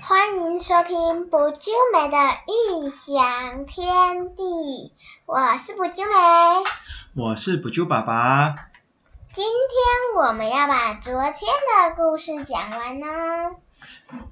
欢迎收听不啾美的异想天地，我是不啾美。我是补救爸爸。今天我们要把昨天的故事讲完呢。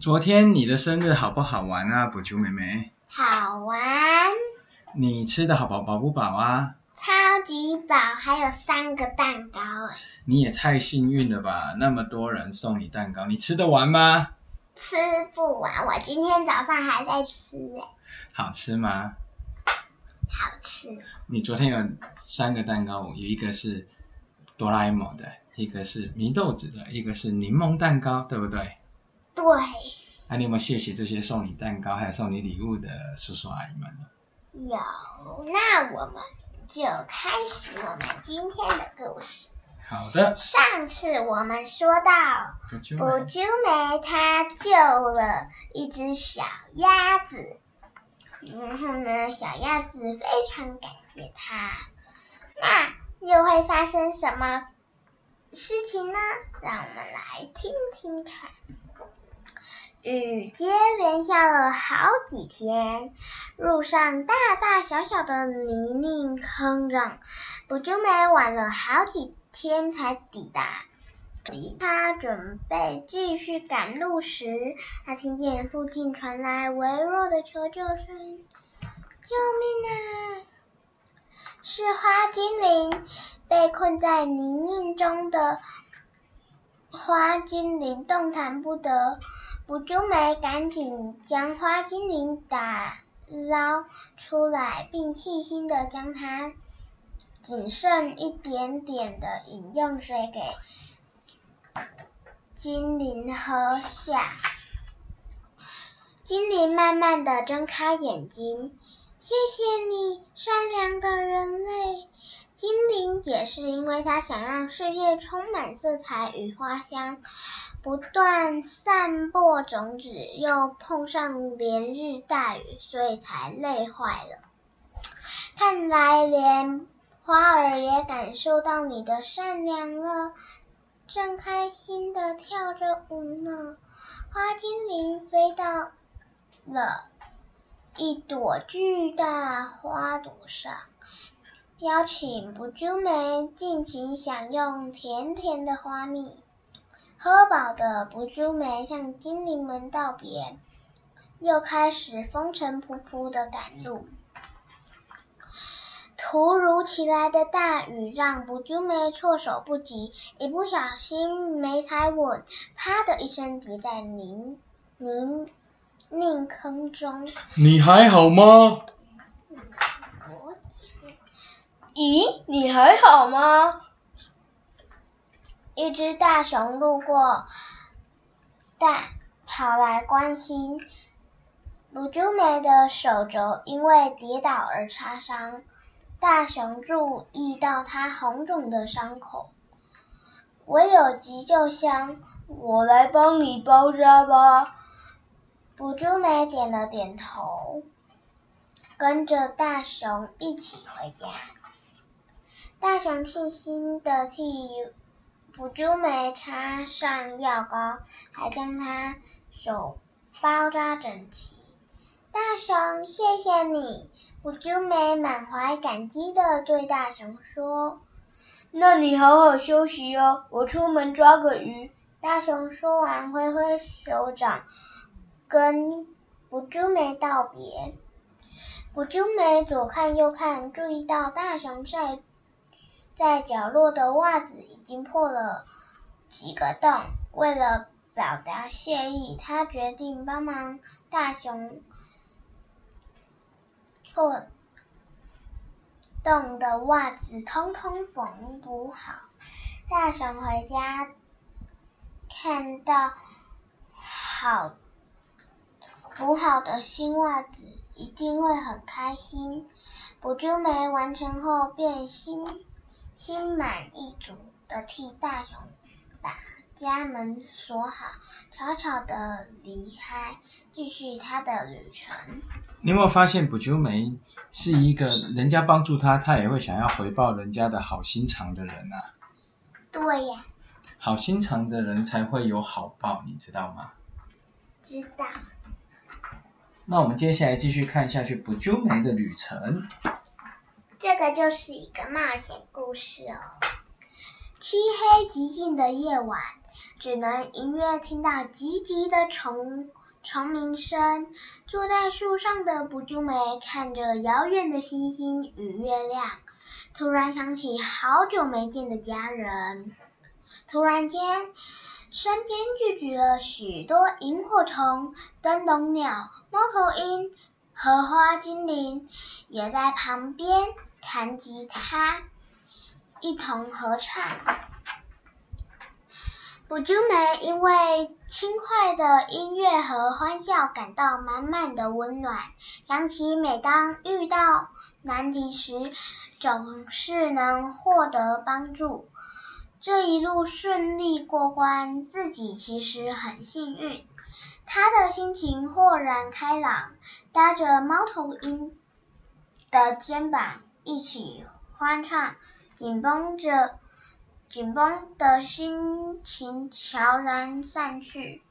昨天你的生日好不好玩啊，补救妹妹？好玩，你吃的好饱饱不饱啊？超级饱，还有三个蛋糕哎，你也太幸运了吧，那么多人送你蛋糕，你吃得完吗？吃不完，我今天早上还在吃哎，好吃吗？好吃。你昨天有三个蛋糕，有一个是哆啦 A 梦的，一个是祢豆子的，一个是柠檬蛋糕，对不对？对，那、你有没有谢谢这些送你蛋糕还有送你礼物的叔叔阿姨们呢？有，那我们就开始我们今天的故事。好的，上次我们说到。补救补妹珠梅她救了一只小鸭子，然后呢，小鸭子非常感谢她。那又会发生什么事情呢？让我们来听听看。雨接连下了好几天，路上大大小小的泥泞坑壤，补珠梅晚了好几天才抵达。他准备继续赶路时，他听见附近传来微弱的求救声：“救命啊！”是花精灵，被困在泥泞中的花精灵动弹不得。补珠梅赶紧将花精灵打捞出来，并细心的将它仅剩一点点的饮用水给精灵喝下。精灵慢慢的睁开眼睛，谢谢你，善良的人类。精灵解释，因为他想让世界充满色彩与花香，不断散播种子，又碰上连日大雨，所以才累坏了。看来连花儿也感受到你的善良了。正开心的跳着舞呢。花精灵飞到了一朵巨大花朵上，邀请补珠梅尽情享用甜甜的花蜜。喝饱的补珠梅向精灵们道别，又开始风尘仆仆的赶路。突如其来的大雨让补珠梅措手不及，一不小心没踩稳，啪的一声跌在泥泥泞坑中。你还好吗？咦，你还好吗？一只大熊路过，大跑来关心。补珠梅的手肘因为跌倒而擦伤，大熊注意到它红肿的伤口。唯有急救箱，我来帮你包扎吧。补珠梅点了点头，跟着大熊一起回家。大熊细心的替补珠梅擦上药膏，还将她手包扎整齐。大熊，谢谢你！补珠梅满怀感激的对大熊说。那你好好休息哦，我出门抓个鱼。大熊说完，挥挥手掌，跟补珠梅道别。补珠梅左看右看，注意到大熊晒在角落的袜子已经破了几个洞。为了表达谢意，他决定帮忙大熊破洞的袜子通通缝补好。大熊回家看到好补好的新袜子，一定会很开心。补珠梅完成后，便心心满意足的替大熊把家门锁好，悄悄的离开，继续他的旅程。你有没有发现补救梅是一个人家帮助他，他也会想要回报人家的好心肠的人啊？对呀，好心肠的人才会有好报，你知道吗？知道。那我们接下来继续看下去，不就梅的旅程。这个就是一个冒险故事哦。漆黑寂静的夜晚，只能隐约听到急急的虫虫鸣声。坐在树上的不就梅看着遥远的星星与月亮，突然想起好久没见的家人。突然间，身边聚集了许多萤火虫、灯笼鸟、猫头鹰、荷花精灵，也在旁边弹吉他，一同合唱。补珠梅因为轻快的音乐和欢笑感到满满的温暖，想起每当遇到难题时，总是能获得帮助。这一路顺利过关，自己其实很幸运。他的心情豁然开朗，搭着猫头鹰的肩膀一起欢唱，紧绷着紧绷的心情悄然散去。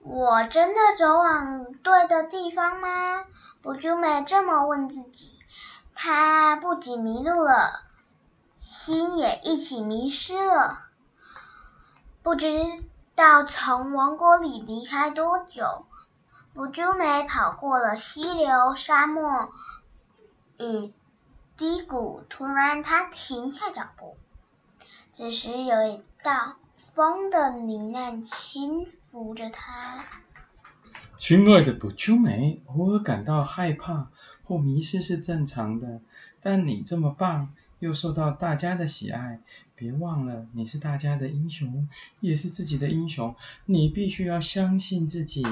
我真的走往对的地方吗？不珠美这么问自己。她不仅迷路了。心也一起迷失了，不知道从王国里离开多久。不珠梅跑过了溪流、沙漠与低谷，突然他停下脚步。此时有一道风的呢喃轻拂着他。亲爱的不珠梅，偶尔感到害怕或迷失是正常的，但你这么棒。又受到大家的喜爱，别忘了你是大家的英雄，也是自己的英雄。你必须要相信自己。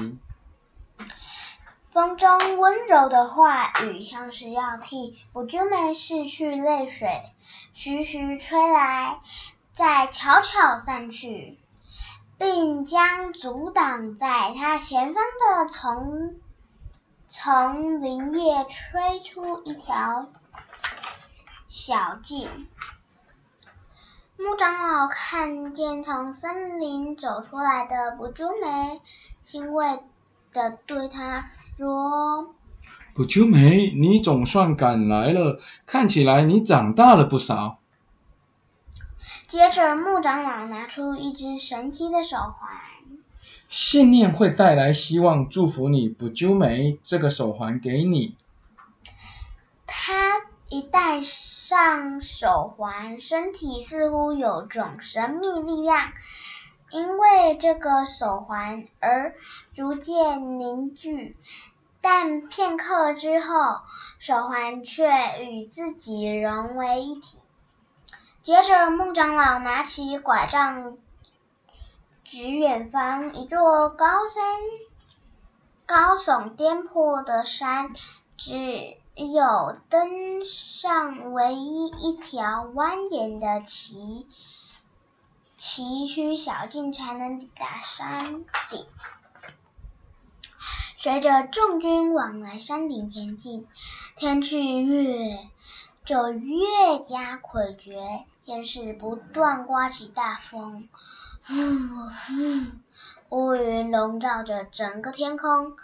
风中温柔的话语，像是要替不珠梅拭去泪水，徐徐吹来，再悄悄散去，并将阻挡在他前方的丛丛林叶吹出一条。小径，木长老看见从森林走出来的不珠梅，欣慰的对他说：“不秋梅，你总算赶来了，看起来你长大了不少。”接着，木长老拿出一只神奇的手环，信念会带来希望，祝福你，不秋梅，这个手环给你。他。一戴上手环，身体似乎有种神秘力量，因为这个手环而逐渐凝聚。但片刻之后，手环却与自己融为一体。接着，木长老拿起拐杖，指远方一座高山、高耸颠簸的山，只。有登上唯一一条蜿蜒的崎崎岖小径，才能抵达山顶。随着众军往来山顶前进，天气越就越加诡谲，先是不断刮起大风，呼呼，乌云笼罩着整个天空。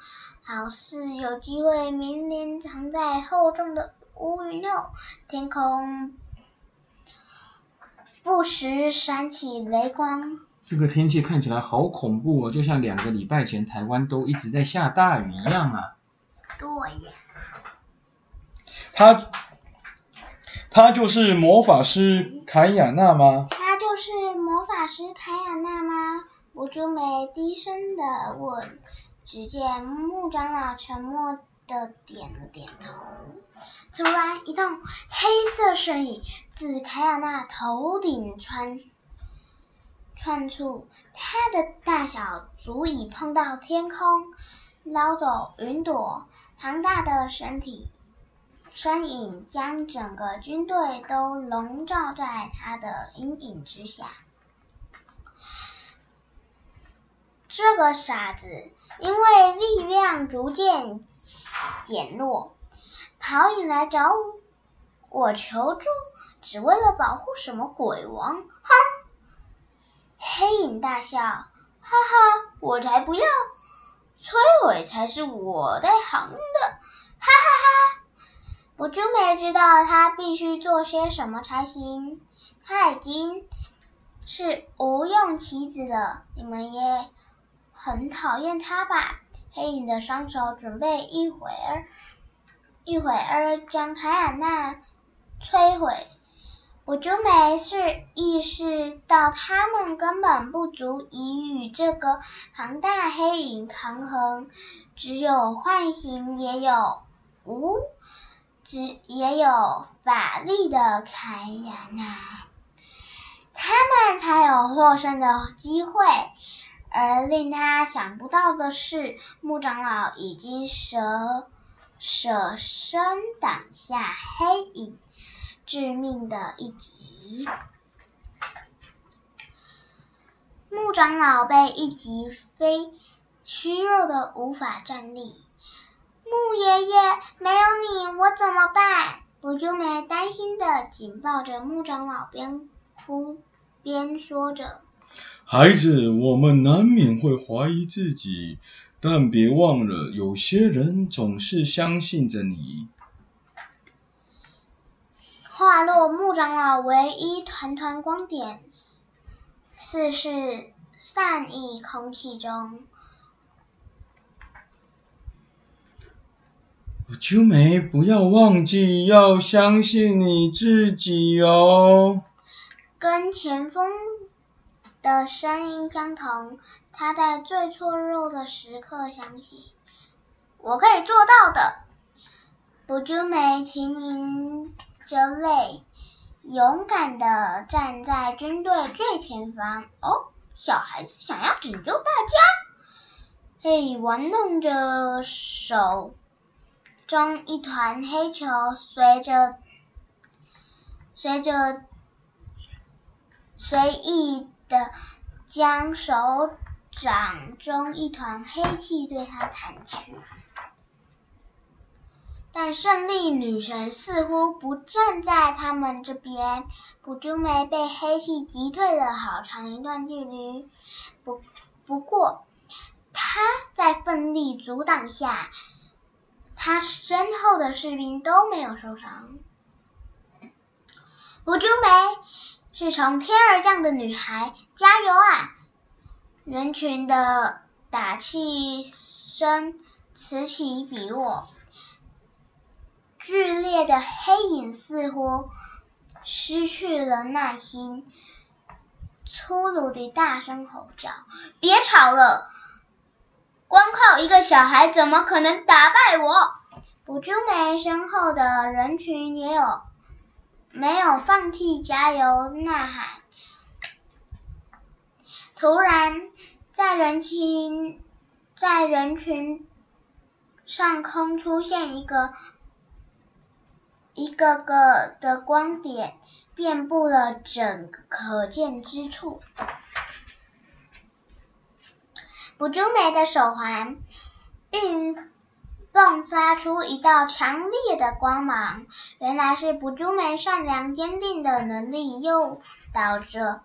好似有机会明年藏在厚重的乌云后，天空不时闪起雷光。这个天气看起来好恐怖哦，就像两个礼拜前台湾都一直在下大雨一样啊。对呀。他他就是魔法师凯亚娜吗？他就是魔法师凯亚娜吗？吴珠梅低声的问。只见木长老沉默的点了点头。突然，一道黑色身影自凯亚娜头顶穿窜出，它的大小足以碰到天空，捞走云朵。庞大的身体身影将整个军队都笼罩在它的阴影之下。这个傻子因为力量逐渐减弱，跑引来找我求助，只为了保护什么鬼王？哼！黑影大笑，哈哈，我才不要，摧毁才是我在行的，哈哈哈！我真没知道他必须做些什么才行，他已经是无用棋子了，你们也很讨厌他吧？黑影的双手准备一会儿，一会儿将凯尔娜摧毁。我朱梅是意识到他们根本不足以与这个庞大黑影抗衡，只有唤醒也有无，只也有法力的凯亚娜，他们才有获胜的机会。而令他想不到的是，木长老已经舍舍身挡下黑影。致命的一击，木长老被一击飞，虚弱的无法站立。木爷爷，没有你我怎么办？不就梅担心的紧抱着木长老，边哭边说着：“孩子，我们难免会怀疑自己，但别忘了，有些人总是相信着你。”话落，木长老唯一团团光点，似是散溢空气中。秋梅，不要忘记，要相信你自己哦。跟前锋的声音相同，他在最脆弱的时刻响起。我可以做到的，不秋梅，请您。着泪，勇敢的站在军队最前方。哦，小孩子想要拯救大家。嘿，玩弄着手中一团黑球，随着随着随意的将手掌中一团黑气对他弹去。但胜利女神似乎不站在他们这边。普珠梅被黑气击退了好长一段距离，不不过她在奋力阻挡下，她身后的士兵都没有受伤。普珠梅是从天而降的女孩，加油啊！人群的打气声此起彼落。剧烈的黑影似乎失去了耐心，粗鲁地大声吼叫：“别吵了！光靠一个小孩怎么可能打败我？”卜珠梅身后的人群也有没有放弃加油呐喊？突然，在人群在人群上空出现一个。一个个的光点遍布了整可见之处。捕捉梅的手环并迸发出一道强烈的光芒，原来是卜珠梅善良坚定的能力诱导着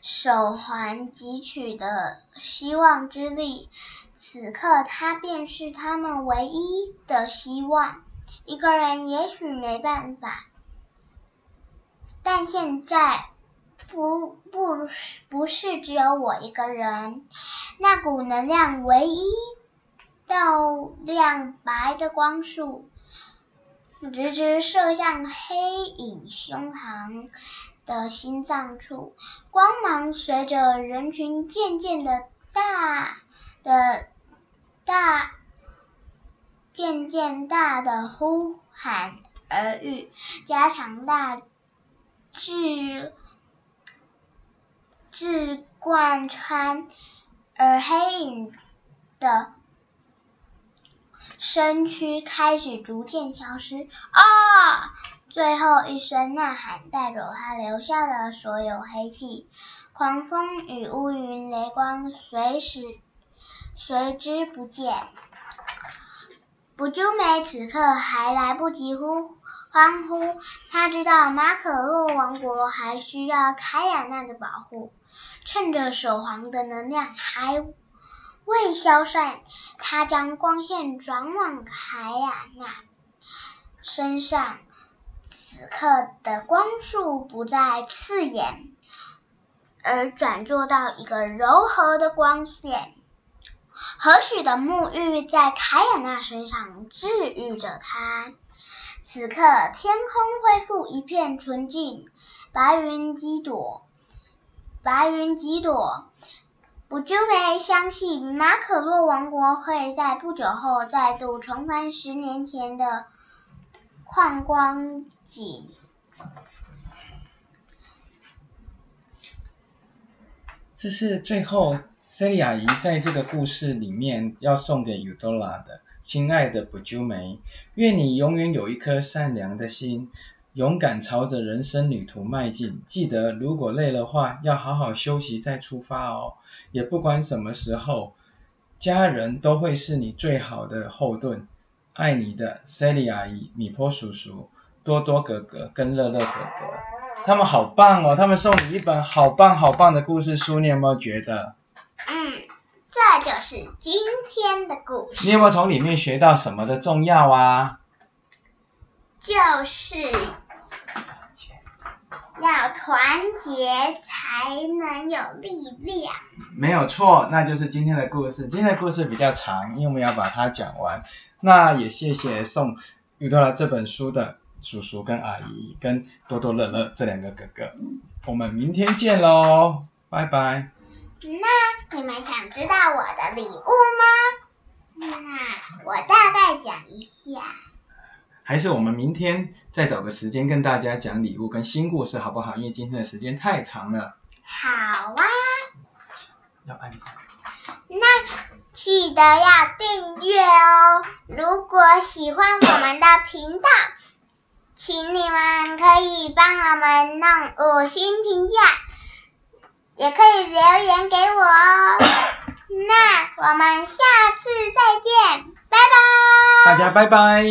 手环汲取的希望之力。此刻，他便是他们唯一的希望。一个人也许没办法，但现在不不不是只有我一个人。那股能量唯一道亮白的光束，直直射向黑影胸膛的心脏处。光芒随着人群渐渐的大的大。渐渐大的呼喊而愈，加强大至至贯穿，而黑影的身躯开始逐渐消失。啊！最后一声呐喊带走他留下的所有黑气，狂风与乌云、雷光随时随之不见。卜珠梅此刻还来不及呼欢呼，他知道马可洛王国还需要凯亚娜的保护。趁着手环的能量还未消散，他将光线转往凯亚娜身上。此刻的光束不再刺眼，而转做到一个柔和的光线。和煦的沐浴在凯亚娜身上治愈着她。此刻天空恢复一片纯净，白云几朵，白云几朵。不朱梅相信马可洛王国会在不久后再度重返十年前的旷光景。这是最后。塞利亚姨在这个故事里面要送给尤多拉的，亲爱的不啾梅，愿你永远有一颗善良的心，勇敢朝着人生旅途迈进。记得如果累了话，要好好休息再出发哦。也不管什么时候，家人都会是你最好的后盾。爱你的 Sally 阿姨、米波叔叔、多多哥哥跟乐乐哥哥，他们好棒哦！他们送你一本好棒好棒的故事书，你有没有觉得？嗯，这就是今天的故事。你有没有从里面学到什么的重要啊？就是要团结才能有力量。没有错，那就是今天的故事。今天的故事比较长，因为我们要把它讲完。那也谢谢送遇到了这本书的叔叔跟阿姨跟多多乐乐这两个哥哥。我们明天见喽，拜拜。那你们想知道我的礼物吗？那我大概讲一下。还是我们明天再找个时间跟大家讲礼物跟新故事好不好？因为今天的时间太长了。好啊。要按赞。那记得要订阅哦。如果喜欢我们的频道，请你们可以帮我们弄五星评价。也可以留言给我哦，那我们下次再见，拜拜。大家拜拜。